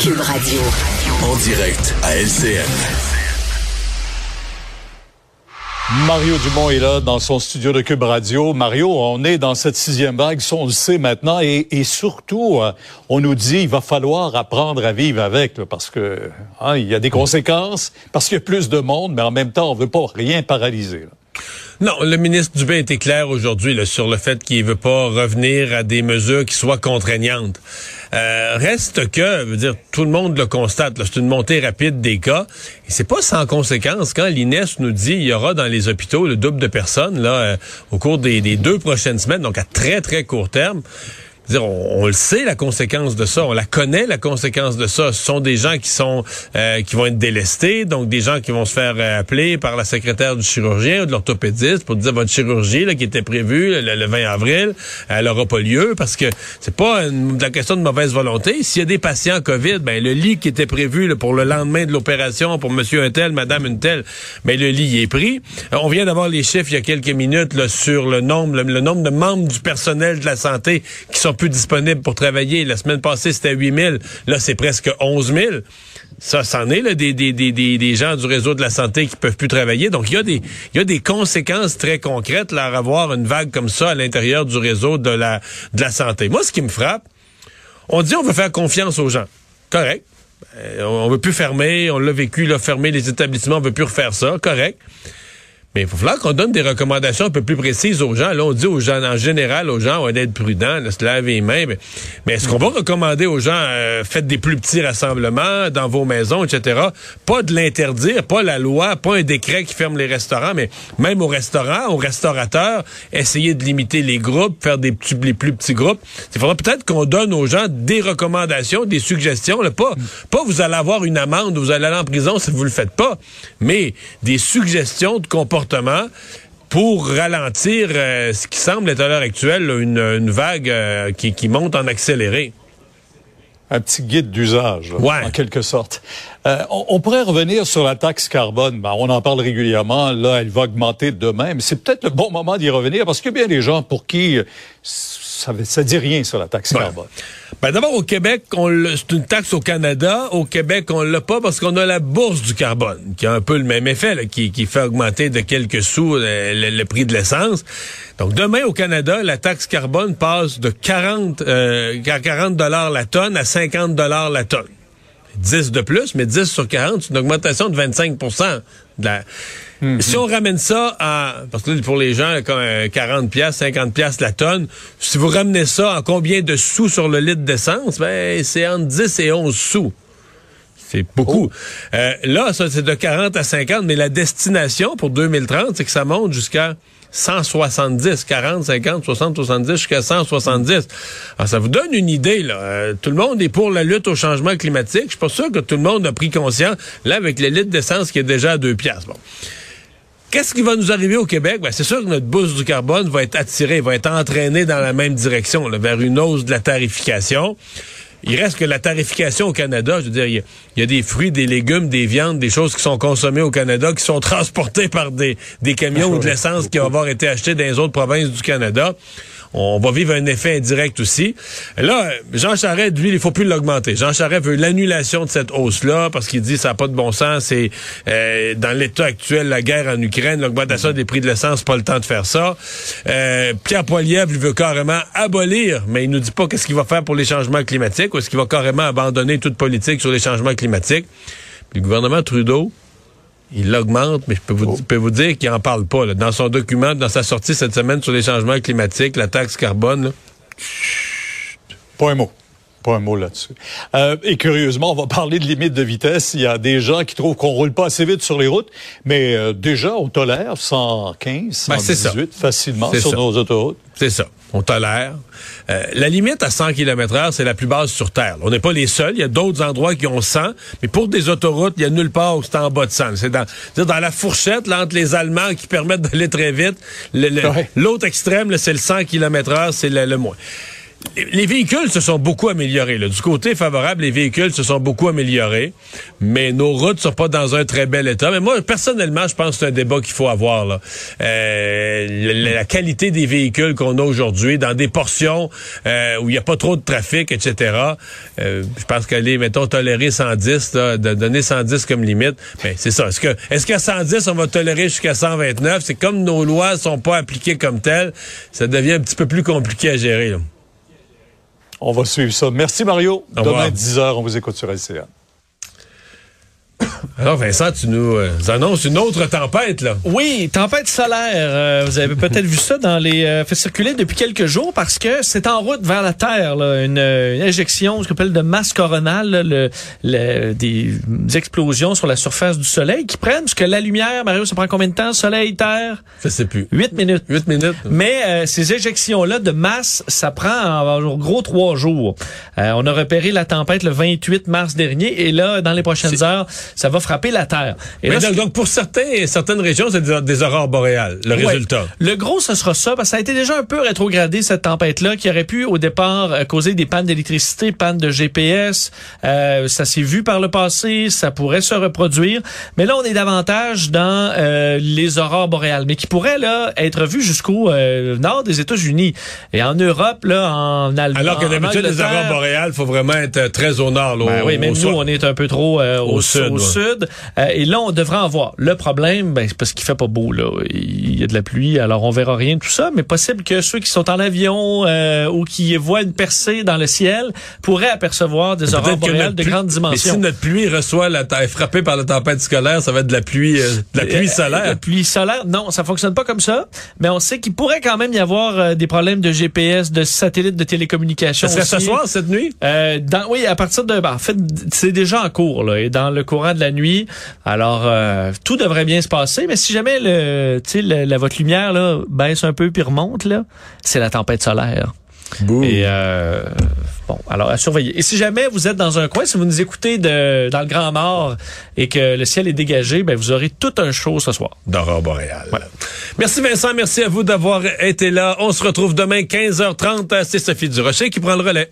Cube Radio. En direct à LCN. Mario Dumont est là dans son studio de Cube Radio. Mario, on est dans cette sixième vague, ça on le sait maintenant, et, et surtout, euh, on nous dit il va falloir apprendre à vivre avec, là, parce que hein, il y a des conséquences, parce qu'il y a plus de monde, mais en même temps, on veut pas rien paralyser. là. Non, le ministre Dubé était clair aujourd'hui sur le fait qu'il veut pas revenir à des mesures qui soient contraignantes. Euh, reste que, veux dire, tout le monde le constate, c'est une montée rapide des cas. Et c'est pas sans conséquence. Quand l'INES nous dit il y aura dans les hôpitaux le double de personnes là euh, au cours des deux prochaines semaines, donc à très très court terme. On, le sait la conséquence de ça, on la connaît la conséquence de ça. Ce sont des gens qui sont euh, qui vont être délestés, donc des gens qui vont se faire euh, appeler par la secrétaire du chirurgien ou de l'orthopédiste pour dire votre chirurgie là, qui était prévue le, le 20 avril, elle n'aura pas lieu parce que c'est pas une, la question de mauvaise volonté. S'il y a des patients Covid, ben le lit qui était prévu pour le lendemain de l'opération pour Monsieur un tel, Madame une telle, ben le lit est pris. Euh, On vient d'avoir les chiffres il y a quelques minutes sur le nombre le nombre de membres du personnel de la santé qui sont plus disponibles pour travailler. La semaine passée, c'était 8 000. Là, c'est presque 11 000. Ça, c'en est là, des, des, des, des, gens du réseau de la santé qui peuvent plus travailler. Donc, il y a des, y a des conséquences très concrètes là, à avoir une vague comme ça à l'intérieur du réseau de la, de la santé. Moi, ce qui me frappe, on dit on veut faire confiance aux gens. Correct. Euh, on veut plus fermer, on l'a vécu, là, fermer les établissements, on veut plus refaire ça. Correct. Mais il faut falloir qu'on donne des recommandations un peu plus précises aux gens. Là, on dit aux gens, en général, aux gens, on d'être prudents, de se laver les mains. Mais, est-ce qu'on va recommander aux gens, euh, faites des plus petits rassemblements dans vos maisons, etc. Pas de l'interdire, pas la loi, pas un décret qui ferme les restaurants, mais même aux restaurants, aux restaurateurs, essayer de limiter les groupes, faire des les plus petits groupes. Il faudra peut-être qu'on donne aux gens des recommandations, des suggestions. Là, pas, pas vous allez avoir une amende, vous allez aller en prison si vous le faites pas, mais des suggestions de comportement pour ralentir euh, ce qui semble être à l'heure actuelle là, une, une vague euh, qui, qui monte en accéléré. Un petit guide d'usage, Ouais. en quelque sorte. Euh, on, on pourrait revenir sur la taxe carbone. Ben, on en parle régulièrement. Là, elle va augmenter demain, mais c'est peut-être le bon moment d'y revenir parce qu'il y a bien des gens pour qui ça ne dit rien sur la taxe Ouais. carbone. Ben d'abord au Québec, c'est une taxe au Canada. Au Québec, on l'a pas parce qu'on a la bourse du carbone, qui a un peu le même effet, là, qui, qui fait augmenter de quelques sous euh, le, le prix de l'essence. Donc demain au Canada, la taxe carbone passe de 40 euh, 40 dollars la tonne à 50 dollars la tonne. 10 de plus, mais 10 sur 40, c'est une augmentation de 25 de la... Si on ramène ça à... Parce que là, pour les gens, comme euh, 40 pièces, 50 pièces la tonne, si vous ramenez ça en combien de sous sur le litre d'essence, ben c'est entre 10 et 11 sous. C'est beaucoup. Euh, là, ça, c'est de 40 à 50, mais la destination pour 2030, c'est que ça monte jusqu'à 170, 40, 50, 60, 70, jusqu'à 170. Alors, ça vous donne une idée, là. Euh, tout le monde est pour la lutte au changement climatique. Je suis pas sûr que tout le monde a pris conscience, là, avec le litre d'essence qui est déjà à 2 piastres. Bon. Qu'est-ce qui va nous arriver au Québec? Ben, c'est sûr que notre bourse du carbone va être attirée, va être entraînée dans la même direction, là, vers une hausse de la tarification. Il reste que la tarification au Canada, je veux dire, il y, a- il des fruits, des légumes, des viandes, des choses qui sont consommées au Canada, qui sont transportées par des, des camions ou de l'essence qui vont avoir été achetés dans les autres provinces du Canada. on va vivre un effet indirect aussi. Là, Jean Charest, lui, il faut plus l'augmenter. Jean Charest veut l'annulation de cette hausse-là parce qu'il dit ça n'a pas de bon sens. C'est euh, dans l'état actuel, la guerre en Ukraine, l'augmentation des prix de l'essence, pas le temps de faire ça. Euh, Pierre Poilievre, lui, veut carrément abolir, mais il nous dit pas qu'est-ce qu'il va faire pour les changements climatiques ou est-ce qu'il va carrément abandonner toute politique sur les changements climatiques. Le gouvernement Trudeau, il l'augmente, mais je peux vous, peux vous dire qu'il en parle pas. Dans son document, dans sa sortie cette semaine sur les changements climatiques, la taxe carbone, là, pas un mot. Pas un mot là-dessus. Euh, et curieusement, on va parler de limite de vitesse. Il y a des gens qui trouvent qu'on roule pas assez vite sur les routes, mais euh, déjà, on tolère 115, 118 ben, facilement sur nos autoroutes. C'est ça. On tolère. Euh, la limite à 100 km heure, c'est la plus basse sur Terre. On n'est pas les seuls. Il y a d'autres endroits qui ont 100, mais pour des autoroutes, il y a nulle part où c'est en bas de 100. C'est dans, dans la fourchette là, entre les Allemands qui permettent d'aller très vite. L'autre extrême, c'est le 100 km heure, c'est le moins les véhicules se sont beaucoup améliorés. Du côté favorable, les véhicules se sont beaucoup améliorés, mais nos routes sont pas dans un très bel état. Mais moi, personnellement, je pense que c'est un débat qu'il faut avoir. Euh, la, qualité des véhicules qu'on a aujourd'hui, dans des portions euh, où il n'y a pas trop de trafic, etc. Euh, je pense qu'aller, mettons, tolérer 110, de donner 110 comme limite, ben, c'est ça. Est-ce que est-ce qu'à 110, on va tolérer jusqu'à 129? C'est comme nos lois sont pas appliquées comme telles, ça devient un petit peu plus compliqué à gérer. On va suivre ça. Merci Mario. Demain 10h, on vous écoute sur LCA. Alors Vincent, tu nous euh, annonces une autre tempête là. Oui, tempête solaire. Euh, vous avez peut-être vu ça dans les euh, fait circuler depuis quelques jours parce que c'est en route vers la Terre une, injection, ce qu'on appelle de masse coronale, le, des explosions sur la surface du Soleil qui prennent parce que la lumière, Mario, ça prend combien de temps, Soleil, Terre? Je sais plus. Huit minutes. Huit minutes. Mais ces éjections là de masse, ça prend en, gros trois jours. on a repéré la tempête le 28 mars dernier et là, dans les prochaines heures, ça va frapper la Terre. Et donc, pour certains, certaines régions, c'est des, aurores boréales, le résultat. Le gros, ce sera ça, parce que ça a été déjà un peu rétrogradé, cette tempête-là, qui aurait pu, au départ, euh, causer des pannes d'électricité, pannes de GPS. Euh, ça s'est vu par le passé, ça pourrait se reproduire. Mais là, on est davantage dans euh, les aurores boréales, mais qui pourraient là être vues jusqu'au nord des États-Unis. Et en Europe, là, en Allemagne. Alors que d'habitude, les aurores boréales, faut vraiment être très au nord. Là, ben oui, même nous, on est un peu trop au, sud. Au sud euh, et là, on devrait en voir. Le problème, ben, c'est parce qu'il fait pas beau. Là. Il y a de la pluie, alors on verra rien de tout ça. Mais possible que ceux qui sont en avion euh, ou qui voient une percée dans le ciel pourraient apercevoir des aurores boréales de grandes dimensions. Mais si notre pluie reçoit la est frappée par la tempête scolaire, ça va être de la pluie, euh, de la pluie solaire. La pluie solaire, non, ça fonctionne pas comme ça. Mais on sait qu'il pourrait quand même y avoir des problèmes de GPS, de satellites, de télécommunications. Ça serait ce soir, cette nuit? dans, oui, à partir de, ben, en fait, c'est déjà en cours là, et dans le courant de la nuit alors, euh, tout devrait bien se passer, mais si jamais le, la, votre lumière là, baisse un peu puis remonte, là, c'est la tempête solaire. Et euh, bon, alors à surveiller. Et si jamais vous êtes dans un coin, si vous nous écoutez de, dans le Grand Nord et que le ciel est dégagé, ben vous aurez tout un show ce soir. D'aurore boréale. Merci Vincent, merci à vous d'avoir été là. On se retrouve demain 15h30. C'est Sophie Durocher qui prend le relais.